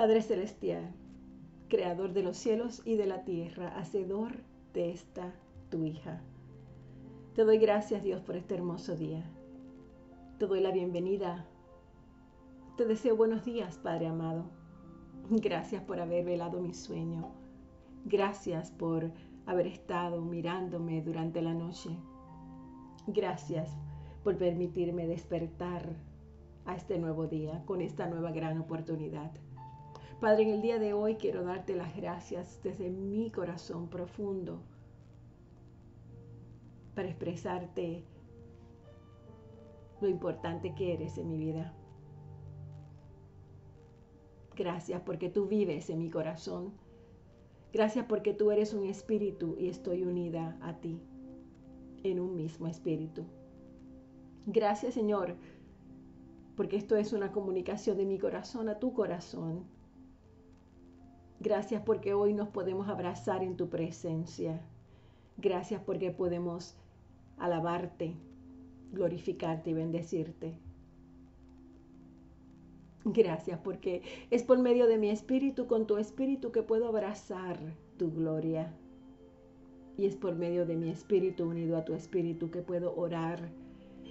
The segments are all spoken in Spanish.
Padre Celestial, Creador de los cielos y de la tierra, Hacedor de esta tu hija. Te doy gracias Dios por este hermoso día. Te doy la bienvenida. Te deseo buenos días, Padre amado. Gracias por haber velado mi sueño. Gracias por haber estado mirándome durante la noche. Gracias por permitirme despertar a este nuevo día con esta nueva gran oportunidad. Padre, en el día de hoy quiero darte las gracias desde mi corazón profundo para expresarte lo importante que eres en mi vida. Gracias porque tú vives en mi corazón. Gracias porque tú eres un espíritu y estoy unida a ti en un mismo espíritu. Gracias Señor, porque esto es una comunicación de mi corazón a tu corazón. Gracias porque hoy nos podemos abrazar en tu presencia. Gracias porque podemos alabarte, glorificarte y bendecirte. Gracias porque es por medio de mi espíritu, con tu espíritu, que puedo abrazar tu gloria. Y es por medio de mi espíritu unido a tu espíritu que puedo orar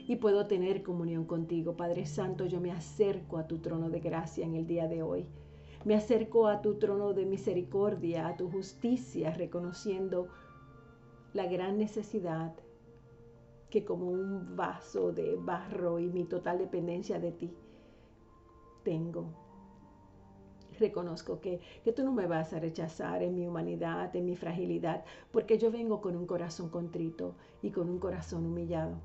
y puedo tener comunión contigo. Padre Santo, yo me acerco a tu trono de gracia en el día de hoy. Me acerco a tu trono de misericordia, a tu justicia, reconociendo la gran necesidad que como un vaso de barro y mi total dependencia de ti tengo reconozco que, que tú no me vas a rechazar en mi humanidad, en mi fragilidad, porque yo vengo con un corazón contrito y con un corazón humillado.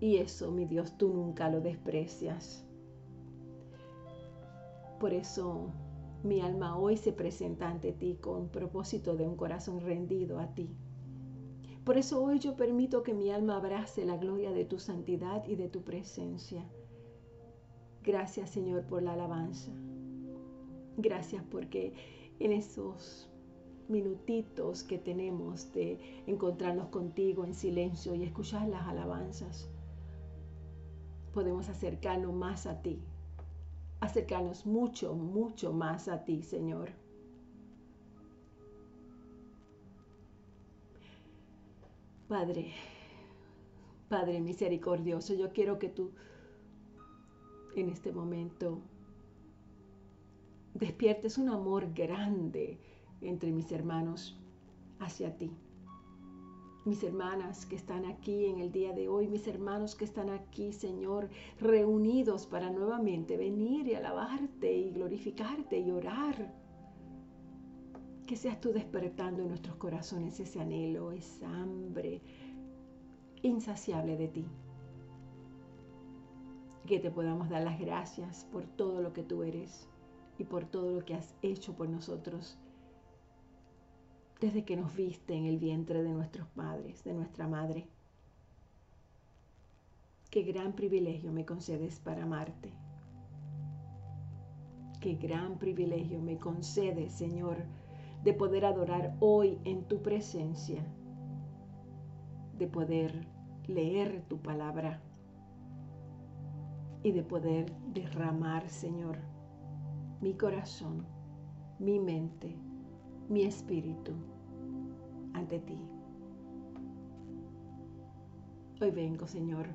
Y eso, mi Dios, tú nunca lo desprecias. Por eso mi alma hoy se presenta ante ti con propósito de un corazón rendido a ti. Por eso hoy yo permito que mi alma abrace la gloria de tu santidad y de tu presencia. Gracias Señor por la alabanza. Gracias porque en esos minutitos que tenemos de encontrarnos contigo en silencio y escuchar las alabanzas, podemos acercarnos más a ti, acercarnos mucho, mucho más a ti, Señor. Padre, Padre misericordioso, yo quiero que tú en este momento despiertes un amor grande entre mis hermanos hacia ti. Mis hermanas que están aquí en el día de hoy, mis hermanos que están aquí, Señor, reunidos para nuevamente venir y alabarte y glorificarte y orar. Que seas tú despertando en nuestros corazones ese anhelo, esa hambre insaciable de ti que te podamos dar las gracias por todo lo que tú eres y por todo lo que has hecho por nosotros desde que nos viste en el vientre de nuestros padres, de nuestra madre. Qué gran privilegio me concedes para amarte. Qué gran privilegio me concedes, Señor, de poder adorar hoy en tu presencia, de poder leer tu palabra y de poder derramar, Señor, mi corazón, mi mente, mi espíritu ante ti. Hoy vengo, Señor,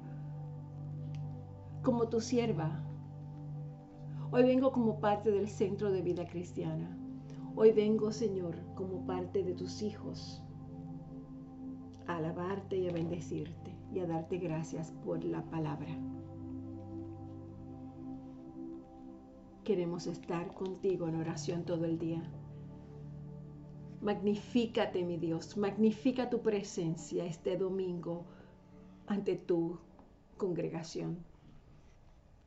como tu sierva. Hoy vengo como parte del centro de vida cristiana. Hoy vengo, Señor, como parte de tus hijos, a alabarte y a bendecirte y a darte gracias por la palabra. Queremos estar contigo en oración todo el día. Magnifícate, mi Dios, magnifica tu presencia este domingo ante tu congregación.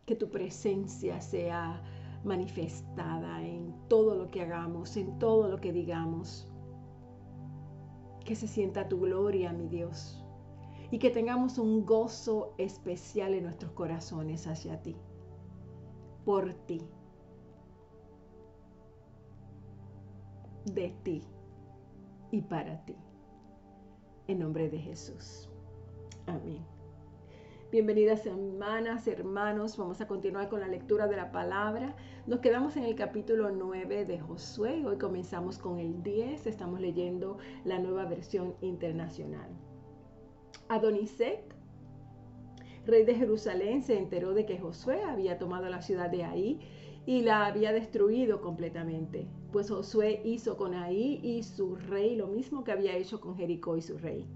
Que tu presencia sea manifestada en todo lo que hagamos, en todo lo que digamos. Que se sienta tu gloria, mi Dios, y que tengamos un gozo especial en nuestros corazones hacia ti, por ti de ti y para ti. En nombre de Jesús. Amén. Bienvenidas hermanas, hermanos. Vamos a continuar con la lectura de la palabra. Nos quedamos en el capítulo 9 de Josué. Hoy comenzamos con el 10. Estamos leyendo la nueva versión internacional. Adonisec, rey de Jerusalén, se enteró de que Josué había tomado la ciudad de Ahí y la había destruido completamente. Pues Josué hizo con Ahí y su rey lo mismo que había hecho con Jericó y su rey.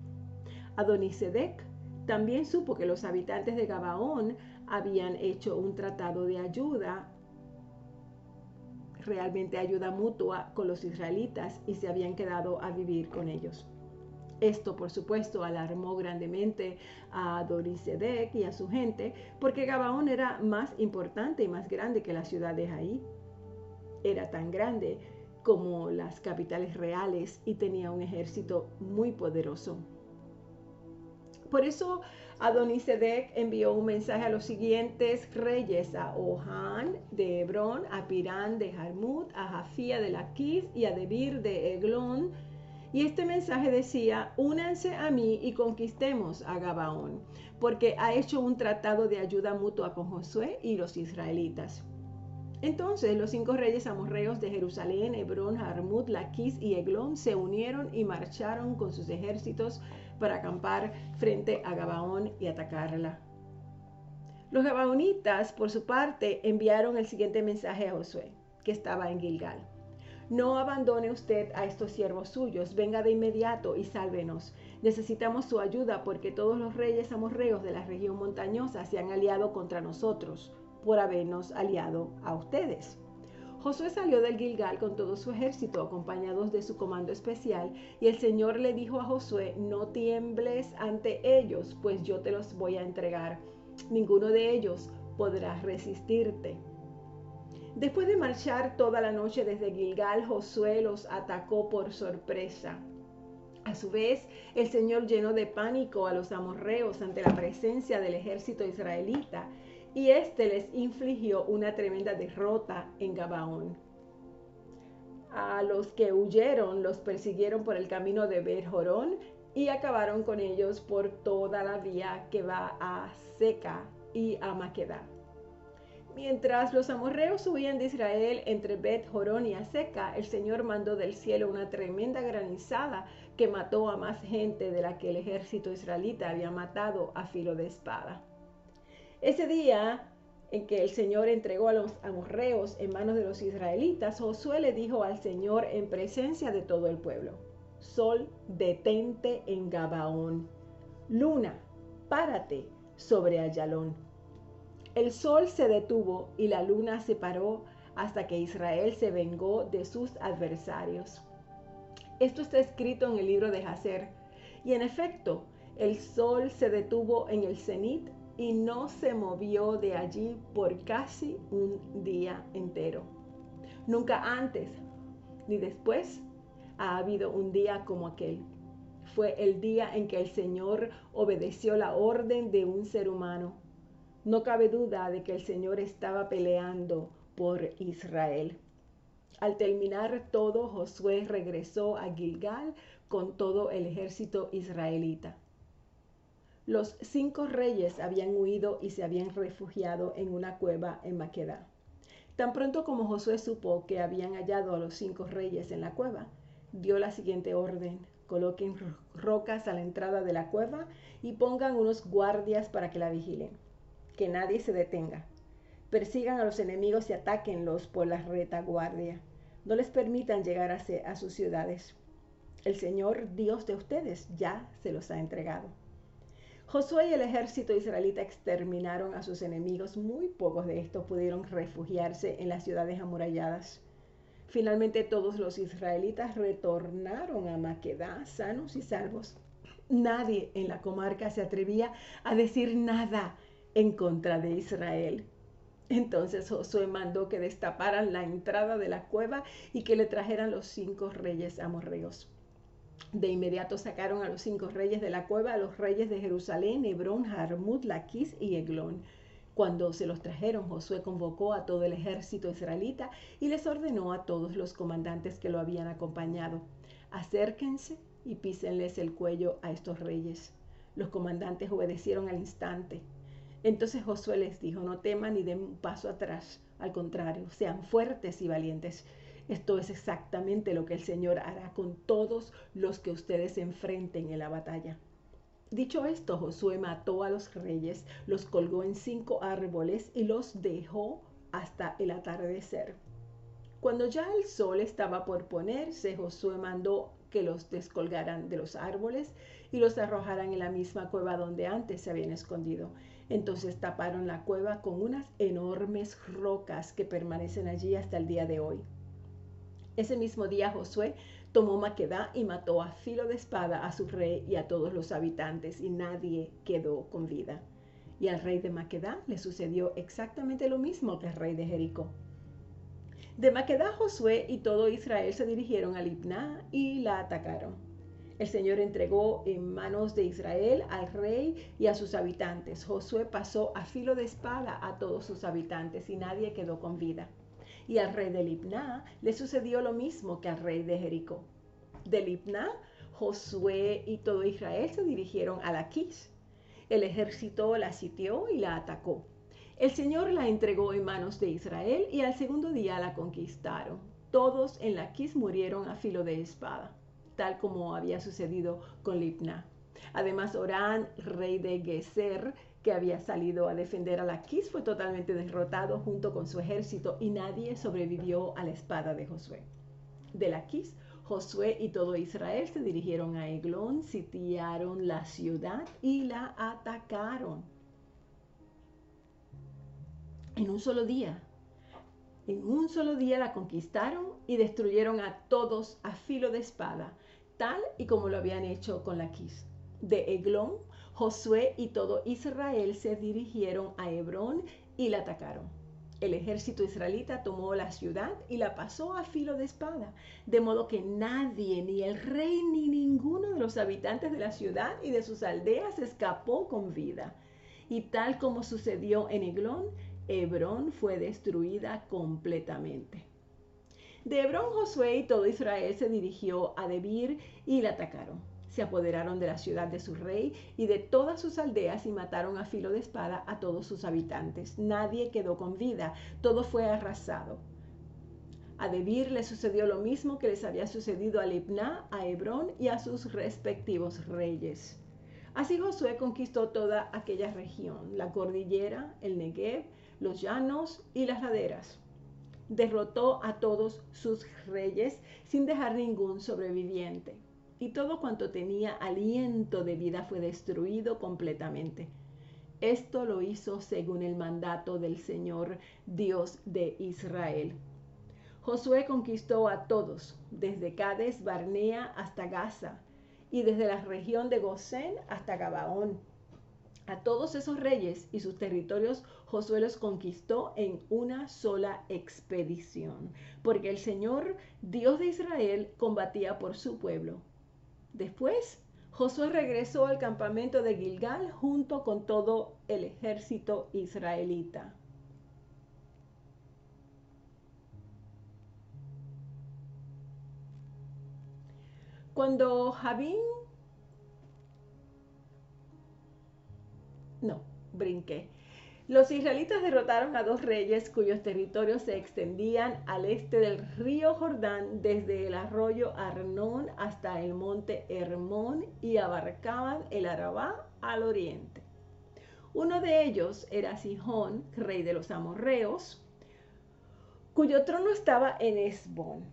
Adonisedec también supo que los habitantes de Gabaón habían hecho un tratado de ayuda, realmente ayuda mutua con los israelitas y se habían quedado a vivir con ellos. Esto, por supuesto, alarmó grandemente a Dorisedec y a su gente, porque Gabaón era más importante y más grande que la ciudad de Jaí. Era tan grande como las capitales reales y tenía un ejército muy poderoso. Por eso Adonisedec envió un mensaje a los siguientes reyes, a Ohan de Hebrón, a Pirán de Jarmut, a Jafía de Laquis y a Debir de Eglón. Y este mensaje decía, únanse a mí y conquistemos a Gabaón, porque ha hecho un tratado de ayuda mutua con Josué y los israelitas. Entonces los cinco reyes amorreos de Jerusalén, Hebrón, Jarmut, Laquis y Eglón se unieron y marcharon con sus ejércitos para acampar frente a Gabaón y atacarla. Los gabaonitas, por su parte, enviaron el siguiente mensaje a Josué, que estaba en Gilgal. No abandone usted a estos siervos suyos, venga de inmediato y sálvenos. Necesitamos su ayuda porque todos los reyes amorreos de la región montañosa se han aliado contra nosotros por habernos aliado a ustedes. Josué salió del Gilgal con todo su ejército, acompañados de su comando especial, y el Señor le dijo a Josué, no tiembles ante ellos, pues yo te los voy a entregar. Ninguno de ellos podrá resistirte. Después de marchar toda la noche desde Gilgal, Josué los atacó por sorpresa. A su vez, el Señor llenó de pánico a los amorreos ante la presencia del ejército israelita y éste les infligió una tremenda derrota en Gabaón. A los que huyeron los persiguieron por el camino de Berjorón y acabaron con ellos por toda la vía que va a Seca y a Maqueda. Mientras los amorreos huían de Israel entre Bet Jorón y Aseca, el Señor mandó del cielo una tremenda granizada que mató a más gente de la que el ejército israelita había matado a filo de espada. Ese día en que el Señor entregó a los amorreos en manos de los israelitas, Josué le dijo al Señor en presencia de todo el pueblo, Sol, detente en Gabaón. Luna, párate sobre Ayalón. El sol se detuvo y la luna se paró hasta que Israel se vengó de sus adversarios. Esto está escrito en el libro de Jacer. Y en efecto, el sol se detuvo en el cenit y no se movió de allí por casi un día entero. Nunca antes ni después ha habido un día como aquel. Fue el día en que el Señor obedeció la orden de un ser humano. No cabe duda de que el Señor estaba peleando por Israel. Al terminar todo, Josué regresó a Gilgal con todo el ejército israelita. Los cinco reyes habían huido y se habían refugiado en una cueva en Maqueda. Tan pronto como Josué supo que habían hallado a los cinco reyes en la cueva, dio la siguiente orden. Coloquen rocas a la entrada de la cueva y pongan unos guardias para que la vigilen. Que nadie se detenga. Persigan a los enemigos y atáquenlos por la retaguardia. No les permitan llegar a, a sus ciudades. El Señor Dios de ustedes ya se los ha entregado. Josué y el ejército israelita exterminaron a sus enemigos. Muy pocos de estos pudieron refugiarse en las ciudades amuralladas. Finalmente todos los israelitas retornaron a Maquedá sanos y salvos. Nadie en la comarca se atrevía a decir nada en contra de Israel. Entonces Josué mandó que destaparan la entrada de la cueva y que le trajeran los cinco reyes amorreos. De inmediato sacaron a los cinco reyes de la cueva, a los reyes de Jerusalén, Hebrón, Jarmut, Laquis y Eglón. Cuando se los trajeron, Josué convocó a todo el ejército israelita y les ordenó a todos los comandantes que lo habían acompañado, acérquense y písenles el cuello a estos reyes. Los comandantes obedecieron al instante. Entonces Josué les dijo, no teman ni den un paso atrás, al contrario, sean fuertes y valientes. Esto es exactamente lo que el Señor hará con todos los que ustedes enfrenten en la batalla. Dicho esto, Josué mató a los reyes, los colgó en cinco árboles y los dejó hasta el atardecer. Cuando ya el sol estaba por ponerse, Josué mandó que los descolgaran de los árboles y los arrojaran en la misma cueva donde antes se habían escondido. Entonces taparon la cueva con unas enormes rocas que permanecen allí hasta el día de hoy. Ese mismo día Josué tomó Maquedá y mató a filo de espada a su rey y a todos los habitantes, y nadie quedó con vida. Y al rey de Maquedá le sucedió exactamente lo mismo que al rey de Jericó. De Maquedá Josué y todo Israel se dirigieron a Libná y la atacaron. El Señor entregó en manos de Israel al rey y a sus habitantes. Josué pasó a filo de espada a todos sus habitantes y nadie quedó con vida. Y al rey de Libná le sucedió lo mismo que al rey de Jericó. De Libná, Josué y todo Israel se dirigieron a Laquis. El ejército la sitió y la atacó. El Señor la entregó en manos de Israel y al segundo día la conquistaron. Todos en Laquis murieron a filo de espada tal como había sucedido con Lipna. Además, Orán, rey de Geser, que había salido a defender a Laquis, fue totalmente derrotado junto con su ejército y nadie sobrevivió a la espada de Josué. De Laquis, Josué y todo Israel se dirigieron a Eglón, sitiaron la ciudad y la atacaron. En un solo día, en un solo día la conquistaron y destruyeron a todos a filo de espada, tal y como lo habían hecho con la Quis. De Eglón, Josué y todo Israel se dirigieron a Hebrón y la atacaron. El ejército israelita tomó la ciudad y la pasó a filo de espada, de modo que nadie, ni el rey, ni ninguno de los habitantes de la ciudad y de sus aldeas escapó con vida. Y tal como sucedió en Eglón, Hebrón fue destruida completamente. De Hebrón, Josué y todo Israel se dirigió a Debir y la atacaron. Se apoderaron de la ciudad de su rey y de todas sus aldeas y mataron a filo de espada a todos sus habitantes. Nadie quedó con vida, todo fue arrasado. A Debir le sucedió lo mismo que les había sucedido a Libná, a Hebrón y a sus respectivos reyes. Así Josué conquistó toda aquella región, la cordillera, el Negev, los llanos y las laderas derrotó a todos sus reyes sin dejar ningún sobreviviente. Y todo cuanto tenía aliento de vida fue destruido completamente. Esto lo hizo según el mandato del Señor Dios de Israel. Josué conquistó a todos, desde Cades Barnea hasta Gaza, y desde la región de Gosén hasta Gabaón a todos esos reyes y sus territorios Josué los conquistó en una sola expedición, porque el Señor, Dios de Israel, combatía por su pueblo. Después, Josué regresó al campamento de Gilgal junto con todo el ejército israelita. Cuando Javín No, brinqué. Los israelitas derrotaron a dos reyes cuyos territorios se extendían al este del río Jordán desde el arroyo Arnón hasta el monte Hermón y abarcaban el Arabá al oriente. Uno de ellos era Sihón, rey de los amorreos, cuyo trono estaba en Esbón.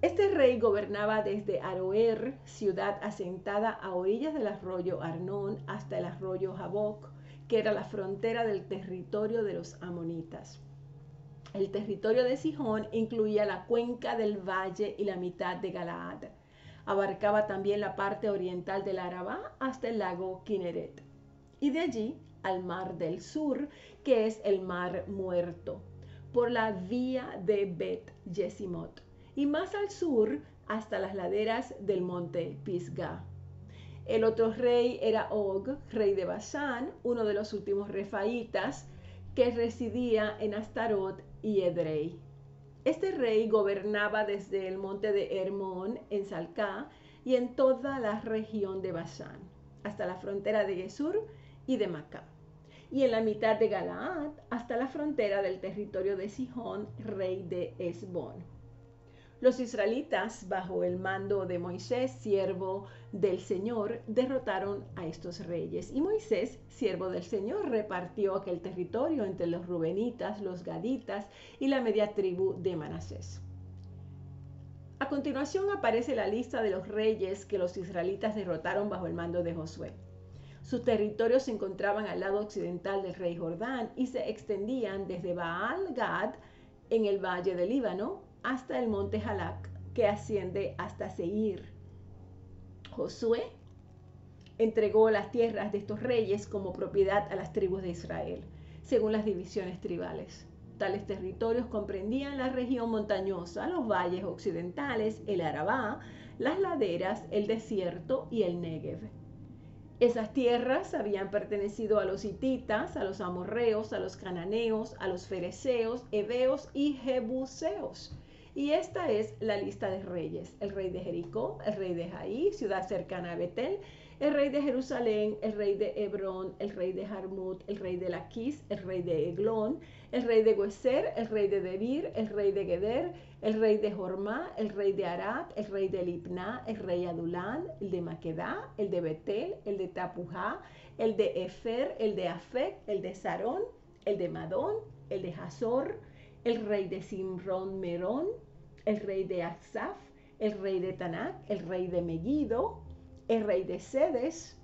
Este rey gobernaba desde Aroer, ciudad asentada a orillas del arroyo Arnón, hasta el arroyo Jaboc, que era la frontera del territorio de los amonitas. El territorio de Sihón incluía la cuenca del valle y la mitad de Galaad. Abarcaba también la parte oriental del Arabá hasta el lago Kineret. Y de allí al mar del sur, que es el mar muerto, por la vía de Bet Yesimot. Y más al sur hasta las laderas del monte Pisgah. El otro rey era Og, rey de Basán, uno de los últimos refaitas que residía en Astarot y Edrei. Este rey gobernaba desde el monte de Hermón en Salcá y en toda la región de Basán, hasta la frontera de Gesur y de Macá. y en la mitad de Galaad hasta la frontera del territorio de Sihón, rey de Esbón. Los israelitas, bajo el mando de Moisés, siervo del Señor, derrotaron a estos reyes. Y Moisés, siervo del Señor, repartió aquel territorio entre los rubenitas, los gaditas y la media tribu de Manasés. A continuación aparece la lista de los reyes que los israelitas derrotaron bajo el mando de Josué. Sus territorios se encontraban al lado occidental del rey Jordán y se extendían desde Baal Gad en el valle del Líbano hasta el monte Halak, que asciende hasta Seir. Josué entregó las tierras de estos reyes como propiedad a las tribus de Israel, según las divisiones tribales. Tales territorios comprendían la región montañosa, los valles occidentales, el Arabá, las laderas, el desierto y el Negev. Esas tierras habían pertenecido a los hititas, a los amorreos, a los cananeos, a los fereceos, heveos y jebuseos. Y esta es la lista de reyes. El rey de Jericó, el rey de Jaí, ciudad cercana a Betel, el rey de Jerusalén, el rey de Hebrón, el rey de Jarmut, el rey de Laquis, el rey de Eglón, el rey de Gueser, el rey de Debir, el rey de Geder, el rey de Jormá, el rey de Arad, el rey de Lipná, el rey Adulán, el de Maquedá, el de Betel, el de Tapujá, el de Efer, el de Afek, el de Sarón, el de Madón, el de Hazor, el rey de Simrón Merón, el rey de Aksaf, el rey de Tanac, el rey de Megiddo, el rey de Sedes,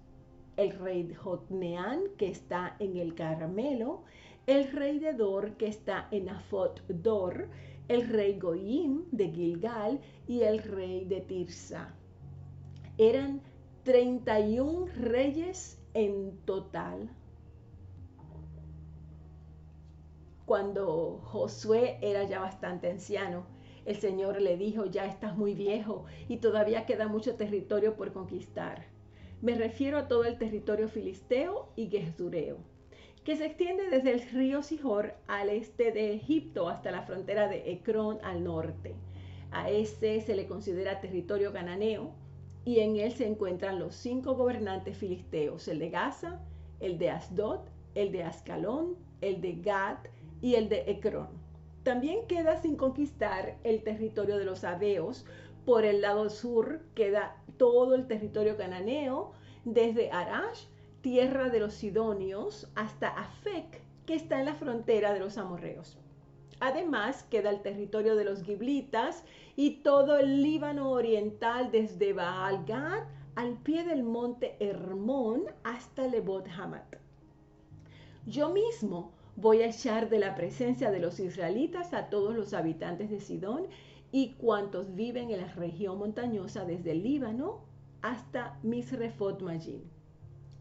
el rey de Jotneán, que está en el Carmelo, el rey de Dor, que está en Afot Dor, el rey Goim de Gilgal y el rey de Tirsa. Eran 31 reyes en total. Cuando Josué era ya bastante anciano, el Señor le dijo, ya estás muy viejo y todavía queda mucho territorio por conquistar. Me refiero a todo el territorio filisteo y gesureo, que se extiende desde el río Sihor al este de Egipto hasta la frontera de Ecrón al norte. A este se le considera territorio cananeo y en él se encuentran los cinco gobernantes filisteos, el de Gaza, el de Asdod, el de Ascalón, el de Gad y el de Ecrón. También queda sin conquistar el territorio de los Abeos. Por el lado sur queda todo el territorio cananeo, desde Arash, tierra de los Sidonios, hasta Afek, que está en la frontera de los amorreos. Además, queda el territorio de los giblitas y todo el Líbano oriental desde Baal Gad al pie del monte Hermón hasta Lebot Hamat. Yo mismo Voy a echar de la presencia de los israelitas a todos los habitantes de Sidón y cuantos viven en la región montañosa desde el Líbano hasta Misrefot Magin.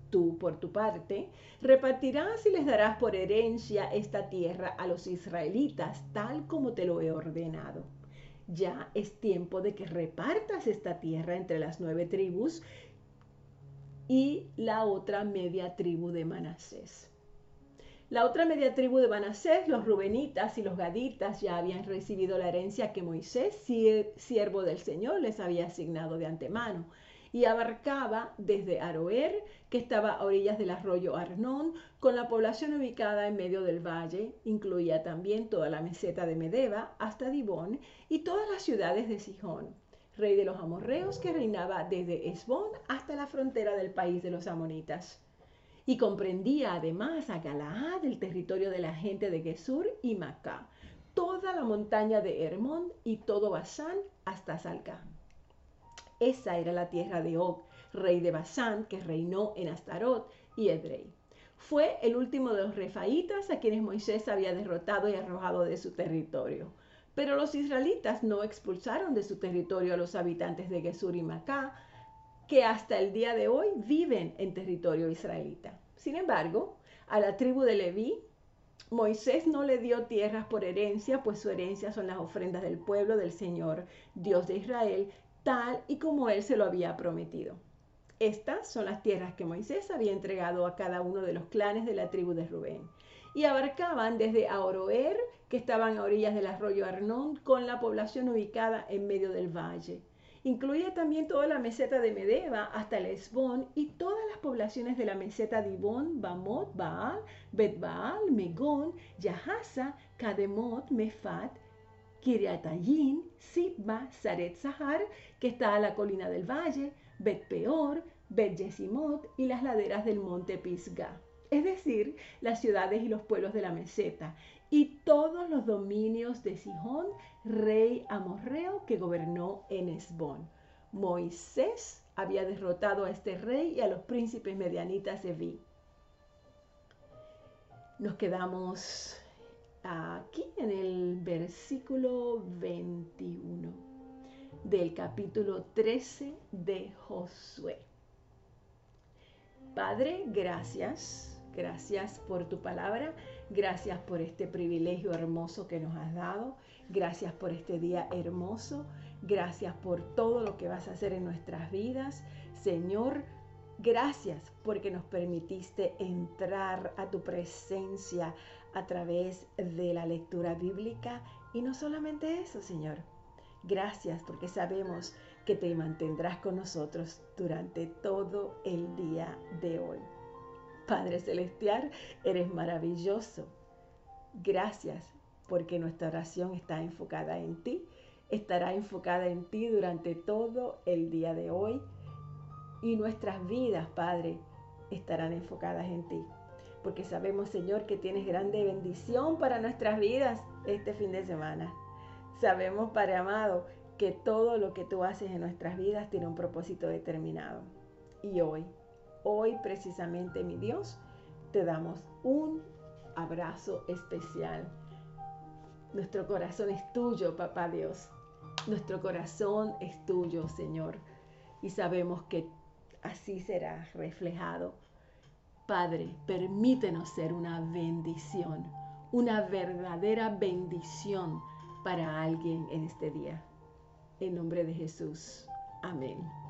Tú, por tu parte, repartirás y les darás por herencia esta tierra a los israelitas, tal como te lo he ordenado. Ya es tiempo de que repartas esta tierra entre las nueve tribus y la otra media tribu de Manasés. La otra media tribu de Manasés, los rubenitas y los gaditas, ya habían recibido la herencia que Moisés, siervo del Señor, les había asignado de antemano y abarcaba desde Aroer, que estaba a orillas del arroyo Arnón, con la población ubicada en medio del valle, incluía también toda la meseta de Medeba hasta Dibón y todas las ciudades de Sijón, rey de los amorreos que reinaba desde Esbón hasta la frontera del país de los amonitas y comprendía además a Galaad, el territorio de la gente de Gesur y Macá, toda la montaña de Hermón y todo Basán hasta Salca. Esa era la tierra de Og, rey de Basán, que reinó en Astarot y Edrei. Fue el último de los refaítas a quienes Moisés había derrotado y arrojado de su territorio. Pero los israelitas no expulsaron de su territorio a los habitantes de Gesur y Macá, que hasta el día de hoy viven en territorio israelita. Sin embargo, a la tribu de Leví, Moisés no le dio tierras por herencia, pues su herencia son las ofrendas del pueblo del Señor, Dios de Israel, tal y como él se lo había prometido. Estas son las tierras que Moisés había entregado a cada uno de los clanes de la tribu de Rubén, y abarcaban desde Aoroer, que estaban a orillas del arroyo Arnón, con la población ubicada en medio del valle, Incluye también toda la meseta de Medeba hasta el Esbón y todas las poblaciones de la meseta de Ibón, Bamot, Baal, Betbaal, Megón, Yahaza, Kademot, Mefat, Kiriatayin, Sibma, Saret Sahar, que está a la colina del valle, Bet Peor, Bet Yesimot y las laderas del monte Pisgah. Es decir, las ciudades y los pueblos de la meseta, y todos los dominios de Sihón, rey amorreo que gobernó en Esbón. Moisés había derrotado a este rey y a los príncipes medianitas de Vi. Nos quedamos aquí en el versículo 21 del capítulo 13 de Josué. Padre, gracias Gracias por tu palabra, gracias por este privilegio hermoso que nos has dado, gracias por este día hermoso, gracias por todo lo que vas a hacer en nuestras vidas. Señor, gracias porque nos permitiste entrar a tu presencia a través de la lectura bíblica y no solamente eso, Señor. Gracias porque sabemos que te mantendrás con nosotros durante todo el día de hoy. Padre Celestial, eres maravilloso. Gracias porque nuestra oración está enfocada en ti, estará enfocada en ti durante todo el día de hoy y nuestras vidas, Padre, estarán enfocadas en ti. Porque sabemos, Señor, que tienes grande bendición para nuestras vidas este fin de semana. Sabemos, Padre amado, que todo lo que tú haces en nuestras vidas tiene un propósito determinado. Y hoy Hoy precisamente, mi Dios, te damos un abrazo especial. Nuestro corazón es tuyo, papá Dios. Nuestro corazón es tuyo, Señor. Y sabemos que así será reflejado. Padre, permítenos ser una bendición, una verdadera bendición para alguien en este día. En nombre de Jesús. Amén.